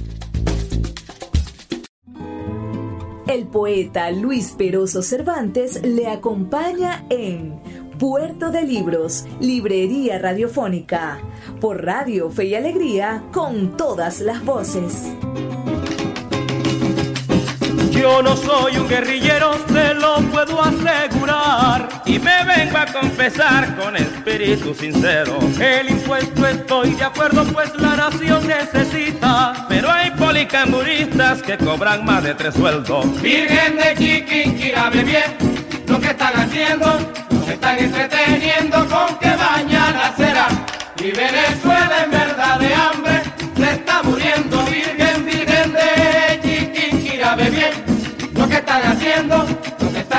[SPEAKER 1] El poeta Luis Peroso Cervantes le acompaña en Puerto de Libros, Librería Radiofónica, por Radio Fe y Alegría, con todas las voces.
[SPEAKER 2] Yo no soy un guerrillero, se lo puedo asegurar. Y me vengo a confesar con espíritu sincero. El impuesto estoy de acuerdo, pues la nación necesita. Pero hay policamburistas que cobran más de tres sueldos.
[SPEAKER 4] Virgen de Chiquinquirá, bien lo que están haciendo se están entreteniendo con que mañana será. Y Venezuela en verdad de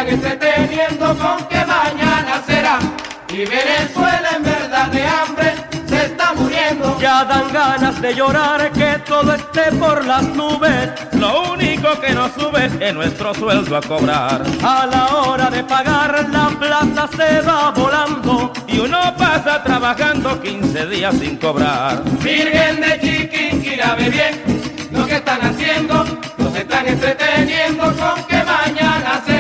[SPEAKER 4] entreteniendo con que mañana será. Y Venezuela en verdad de hambre se está muriendo.
[SPEAKER 2] Ya dan ganas de llorar que todo esté por las nubes. Lo único que nos sube es nuestro sueldo a cobrar. A la hora de pagar la plata se va volando y uno pasa trabajando 15 días sin cobrar.
[SPEAKER 4] Virgen de Chiquinquirá, ve bien lo que están haciendo, los están entreteniendo con que mañana será.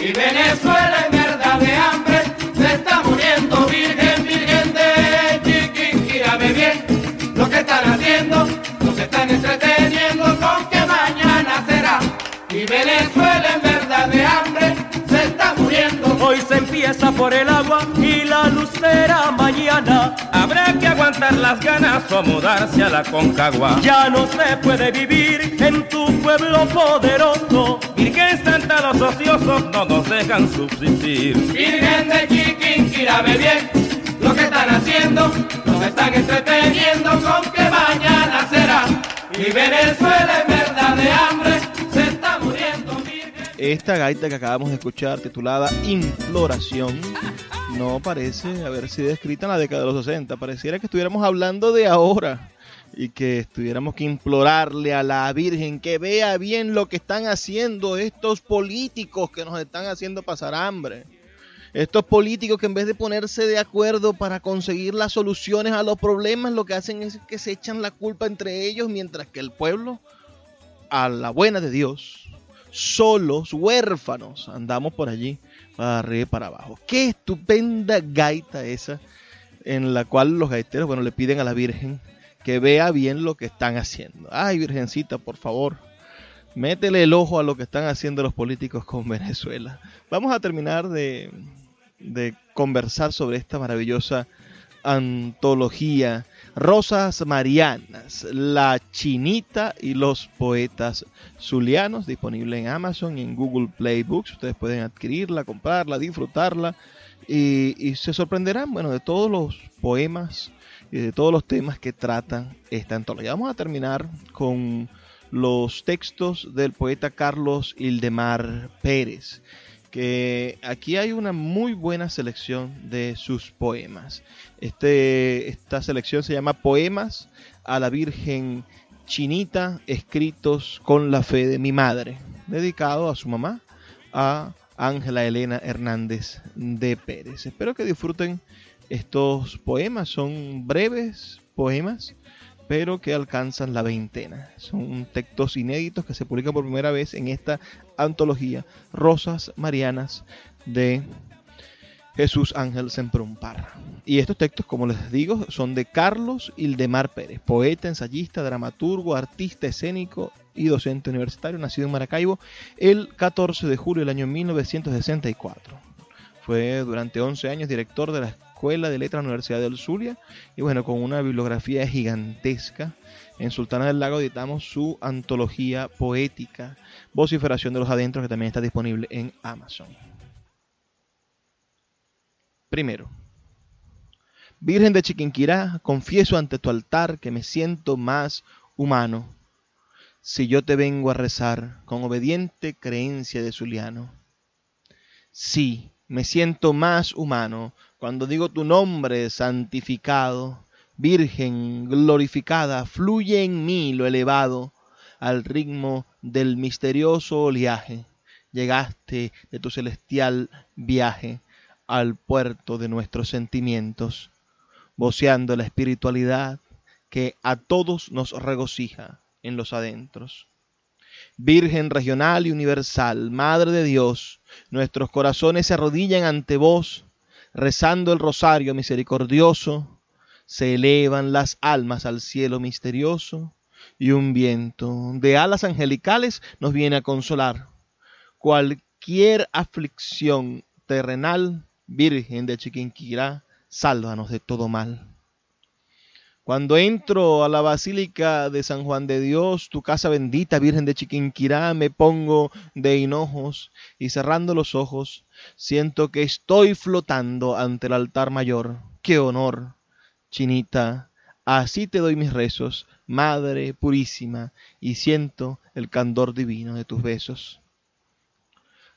[SPEAKER 4] Y Venezuela en verdad de hambre se está muriendo, Virgen, Virgen de Chiquinquirá, ve bien lo que están haciendo, los están entreteniendo con que mañana será. Y Venezuela en se
[SPEAKER 2] empieza por el agua y la luz será mañana. Habrá que aguantar las ganas o mudarse a la Concagua. Ya no se puede vivir en tu pueblo poderoso. Virgen Santa, los ociosos no nos dejan subsistir.
[SPEAKER 4] Virgen de Chiquinquirá, ve bien lo que están haciendo, nos están entreteniendo con que mañana será. Y Venezuela en
[SPEAKER 3] Esta gaita que acabamos de escuchar, titulada Imploración, no parece haber sido escrita en la década de los 60. Pareciera que estuviéramos hablando de ahora y que estuviéramos que implorarle a la Virgen que vea bien lo que están haciendo estos políticos que nos están haciendo pasar hambre. Estos políticos que en vez de ponerse de acuerdo para conseguir las soluciones a los problemas, lo que hacen es que se echan la culpa entre ellos, mientras que el pueblo, a la buena de Dios, solos, huérfanos, andamos por allí, para arriba y para abajo. Qué estupenda gaita esa en la cual los gaiteros, bueno, le piden a la Virgen que vea bien lo que están haciendo. Ay, Virgencita, por favor, métele el ojo a lo que están haciendo los políticos con Venezuela. Vamos a terminar de, de conversar sobre esta maravillosa antología Rosas Marianas, La Chinita y los Poetas Zulianos, disponible en Amazon y en Google Play Books. Ustedes pueden adquirirla, comprarla, disfrutarla y, se sorprenderán, bueno, de todos los poemas y de todos los temas que tratan esta antología. Vamos a terminar con los textos del poeta Carlos Ildemar Pérez que aquí hay una muy buena selección de sus poemas. Este, esta selección se llama Poemas a la Virgen Chinita, escritos con la fe de mi madre, dedicado a su mamá, a Ángela Elena Hernández de Pérez. Espero que disfruten estos poemas, son breves poemas pero que alcanzan la veintena. Son textos inéditos que se publican por primera vez en esta antología Rosas Marianas de Jesús Ángel Semprompar. Y estos textos, como les digo, son de Carlos Ildemar Pérez, poeta, ensayista, dramaturgo, artista escénico y docente universitario, nacido en Maracaibo el 14 de julio del año 1964. Fue durante 11 años director de la Escuela de Letras de la Universidad del Zulia y bueno, con una bibliografía gigantesca. En Sultana del Lago editamos su antología poética, Vociferación de los Adentros, que también está disponible en Amazon. Primero, Virgen de Chiquinquirá, confieso ante tu altar que me siento más humano si yo te vengo a rezar con obediente creencia de Zuliano. Sí, me siento más humano cuando digo tu nombre santificado, Virgen glorificada, fluye en mí lo elevado al ritmo del misterioso oleaje. Llegaste de tu celestial viaje al puerto de nuestros sentimientos, voceando la espiritualidad que a todos nos regocija en los adentros. Virgen regional y universal, Madre de Dios, nuestros corazones se arrodillan ante vos rezando el rosario misericordioso, se elevan las almas al cielo misterioso y un viento de alas angelicales nos viene a consolar. Cualquier aflicción terrenal, Virgen de Chiquinquirá, sálvanos de todo mal. Cuando entro a la Basílica de San Juan de Dios, tu casa bendita, Virgen de Chiquinquirá, me pongo de hinojos y cerrando los ojos, siento que estoy flotando ante el altar mayor. ¡Qué honor! Chinita, así te doy mis rezos, Madre purísima, y siento el candor divino de tus besos.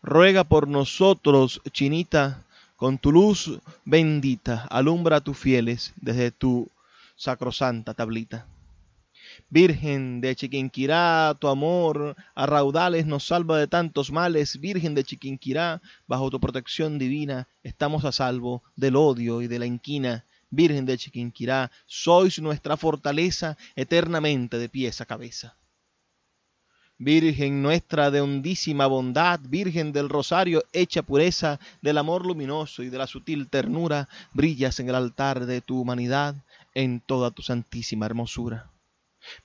[SPEAKER 3] Ruega por nosotros, Chinita, con tu luz bendita, alumbra a tus fieles desde tu sacrosanta tablita. Virgen de Chiquinquirá, tu amor a raudales nos salva de tantos males. Virgen de Chiquinquirá, bajo tu protección divina, estamos a salvo del odio y de la inquina. Virgen de Chiquinquirá, sois nuestra fortaleza eternamente de pies a cabeza. Virgen nuestra de hondísima bondad, Virgen del rosario hecha pureza, del amor luminoso y de la sutil ternura, brillas en el altar de tu humanidad en toda tu santísima hermosura.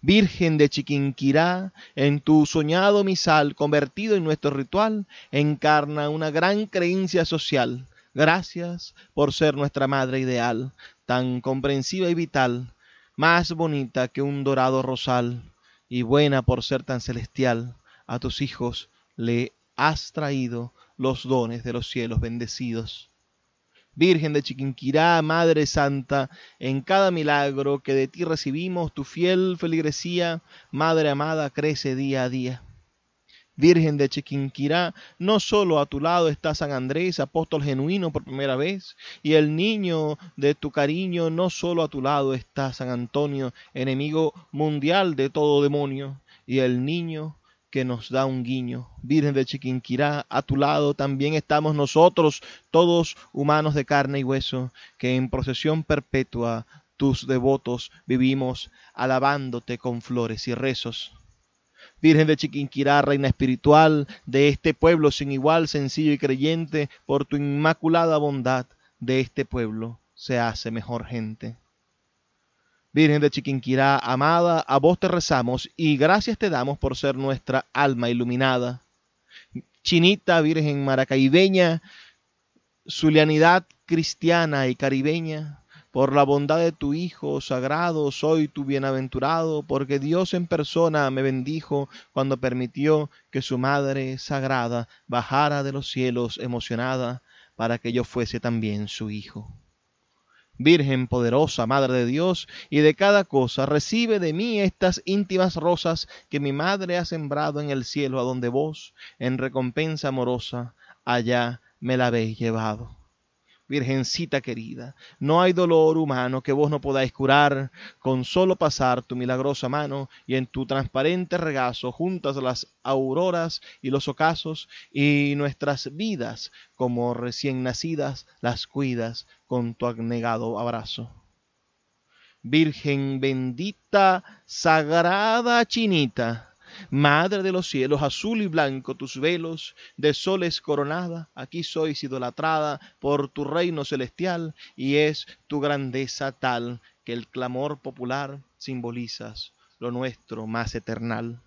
[SPEAKER 3] Virgen de Chiquinquirá, en tu soñado misal, convertido en nuestro ritual, encarna una gran creencia social. Gracias por ser nuestra madre ideal, tan comprensiva y vital, más bonita que un dorado rosal, y buena por ser tan celestial. A tus hijos le has traído los dones de los cielos bendecidos. Virgen de Chiquinquirá, Madre Santa, en cada milagro que de ti recibimos, tu fiel feligresía, Madre amada, crece día a día. Virgen de Chiquinquirá, no solo a tu lado está San Andrés, apóstol genuino por primera vez, y el niño de tu cariño, no solo a tu lado está San Antonio, enemigo mundial de todo demonio, y el niño que nos da un guiño. Virgen de Chiquinquirá, a tu lado también estamos nosotros, todos humanos de carne y hueso, que en procesión perpetua tus devotos vivimos, alabándote con flores y rezos. Virgen de Chiquinquirá, reina espiritual de este pueblo sin igual, sencillo y creyente, por tu inmaculada bondad de este pueblo, se hace mejor gente. Virgen de Chiquinquirá, amada, a vos te rezamos y gracias te damos por ser nuestra alma iluminada. Chinita, Virgen maracaibeña, zulianidad cristiana y caribeña, por la bondad de tu Hijo sagrado soy tu bienaventurado, porque Dios en persona me bendijo cuando permitió que su Madre sagrada bajara de los cielos emocionada para que yo fuese también su Hijo. Virgen poderosa, Madre de Dios, y de cada cosa, recibe de mí estas íntimas rosas que mi Madre ha sembrado en el cielo, a donde vos, en recompensa amorosa, allá me la habéis llevado. Virgencita querida, no hay dolor humano que vos no podáis curar con solo pasar tu milagrosa mano y en tu transparente regazo juntas las auroras y los ocasos y nuestras vidas como recién nacidas las cuidas con tu abnegado abrazo. Virgen bendita, sagrada chinita, Madre de los cielos, azul y blanco tus velos, de soles coronada, aquí sois idolatrada por tu reino celestial, y es tu grandeza tal que el clamor popular simbolizas lo nuestro más eternal.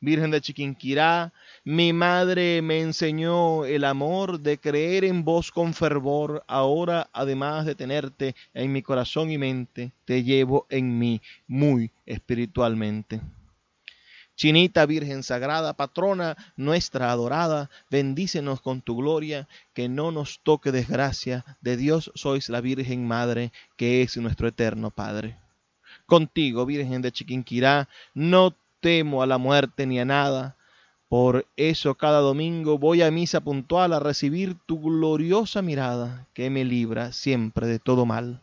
[SPEAKER 3] Virgen de Chiquinquirá, mi madre me enseñó el amor de creer en vos con fervor. Ahora, además de tenerte en mi corazón y mente, te llevo en mí muy espiritualmente. Chinita Virgen Sagrada, patrona nuestra adorada, bendícenos con tu gloria, que no nos toque desgracia, de Dios sois la Virgen Madre, que es nuestro eterno Padre. Contigo, Virgen de Chiquinquirá, no temo a la muerte ni a nada, por eso cada domingo voy a misa puntual a recibir tu gloriosa mirada, que me libra siempre de todo mal.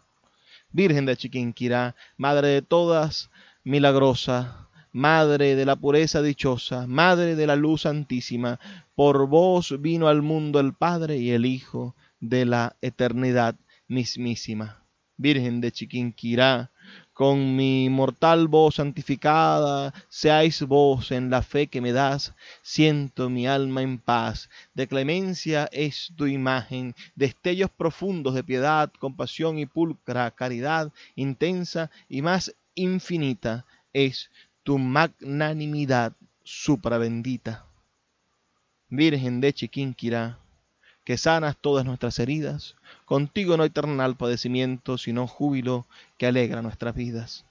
[SPEAKER 3] Virgen de Chiquinquirá, Madre de todas, milagrosa, Madre de la pureza dichosa, Madre de la luz santísima, por vos vino al mundo el Padre y el Hijo de la eternidad mismísima. Virgen de Chiquinquirá, con mi mortal voz santificada, seáis vos en la fe que me das, siento mi alma en paz, de clemencia es tu imagen, destellos profundos de piedad, compasión y pulcra caridad intensa y más infinita es tu magnanimidad suprabendita. Virgen de Chiquinquirá, que sanas todas nuestras heridas, contigo no hay eternal padecimiento, sino júbilo que alegra nuestras vidas.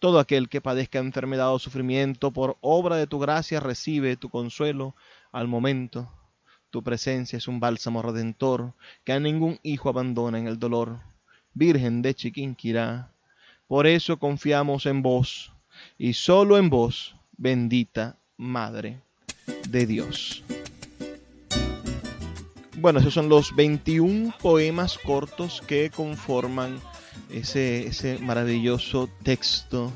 [SPEAKER 3] Todo aquel que padezca enfermedad o sufrimiento, por obra de tu gracia recibe tu consuelo al momento. Tu presencia es un bálsamo redentor que a ningún hijo abandona en el dolor. Virgen de Chiquinquirá, por eso confiamos en vos, y solo en vos, bendita Madre de Dios. Bueno, esos son los 21 poemas cortos que conforman ese, ese maravilloso texto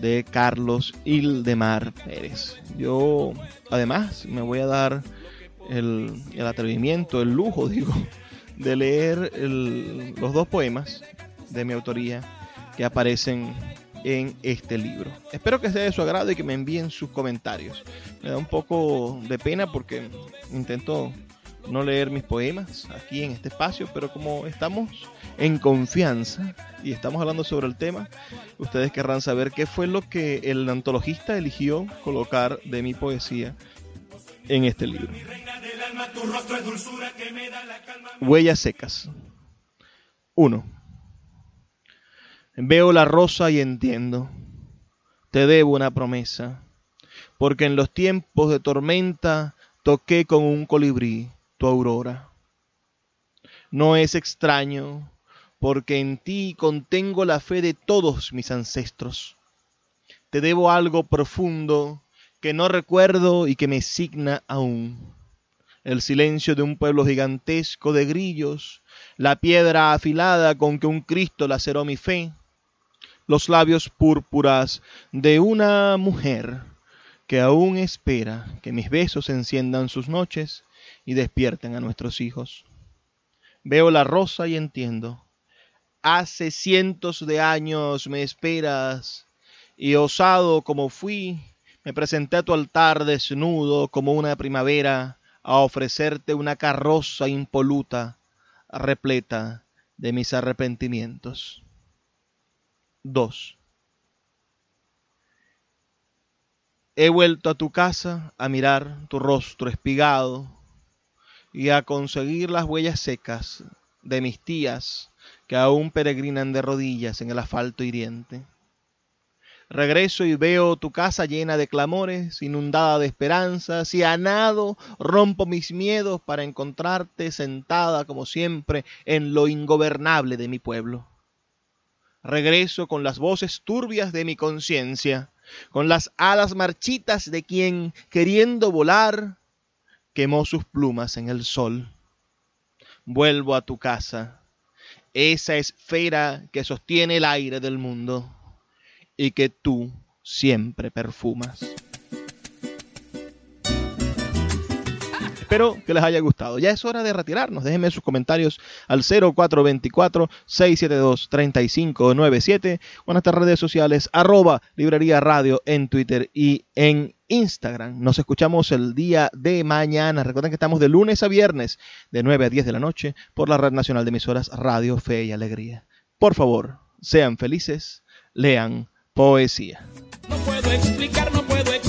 [SPEAKER 3] de Carlos Ildemar Pérez. Yo, además, me voy a dar el, atrevimiento, el lujo, digo, de leer los dos poemas de mi autoría que aparecen en este libro. Espero que sea de su agrado y que me envíen sus comentarios. Me da un poco de pena porque intento no leer mis poemas aquí en este espacio, pero como estamos en confianza y estamos hablando sobre el tema, ustedes querrán saber qué fue lo que el antologista eligió colocar de mi poesía en este libro. Huellas secas. 1. Veo la rosa y entiendo, te debo una promesa, porque en los tiempos de tormenta toqué con un colibrí tu aurora. No es extraño, porque en ti contengo la fe de todos mis ancestros. Te debo algo profundo que no recuerdo y que me signa aún. El silencio de un pueblo gigantesco de grillos, la piedra afilada con que un Cristo laceró mi fe, los labios púrpuras de una mujer que aún espera que mis besos enciendan sus noches y despierten a nuestros hijos. Veo la rosa y entiendo. Hace cientos de años me esperas y osado como fui, me presenté a tu altar desnudo como una primavera a ofrecerte una carroza impoluta, repleta de mis arrepentimientos. 2. He vuelto a tu casa a mirar tu rostro espigado y a conseguir las huellas secas de mis tías que aún peregrinan de rodillas en el asfalto hiriente. Regreso y veo tu casa llena de clamores, inundada de esperanzas, y a nado rompo mis miedos para encontrarte sentada como siempre en lo ingobernable de mi pueblo. Regreso con las voces turbias de mi conciencia, con las alas marchitas de quien, queriendo volar, quemó sus plumas en el sol. Vuelvo a tu casa, esa esfera que sostiene el aire del mundo y que tú siempre perfumas. Espero que les haya gustado. Ya es hora de retirarnos. Déjenme sus comentarios al 0424-672-3597 o en nuestras redes sociales arroba librería radio en Twitter y en Instagram. Nos escuchamos el día de mañana. Recuerden que estamos de lunes a viernes de 9 a 10 de la noche por la Red Nacional de Emisoras Radio Fe y Alegría. Por favor, sean felices, lean poesía.
[SPEAKER 5] No puedo explicar, no puedo explicar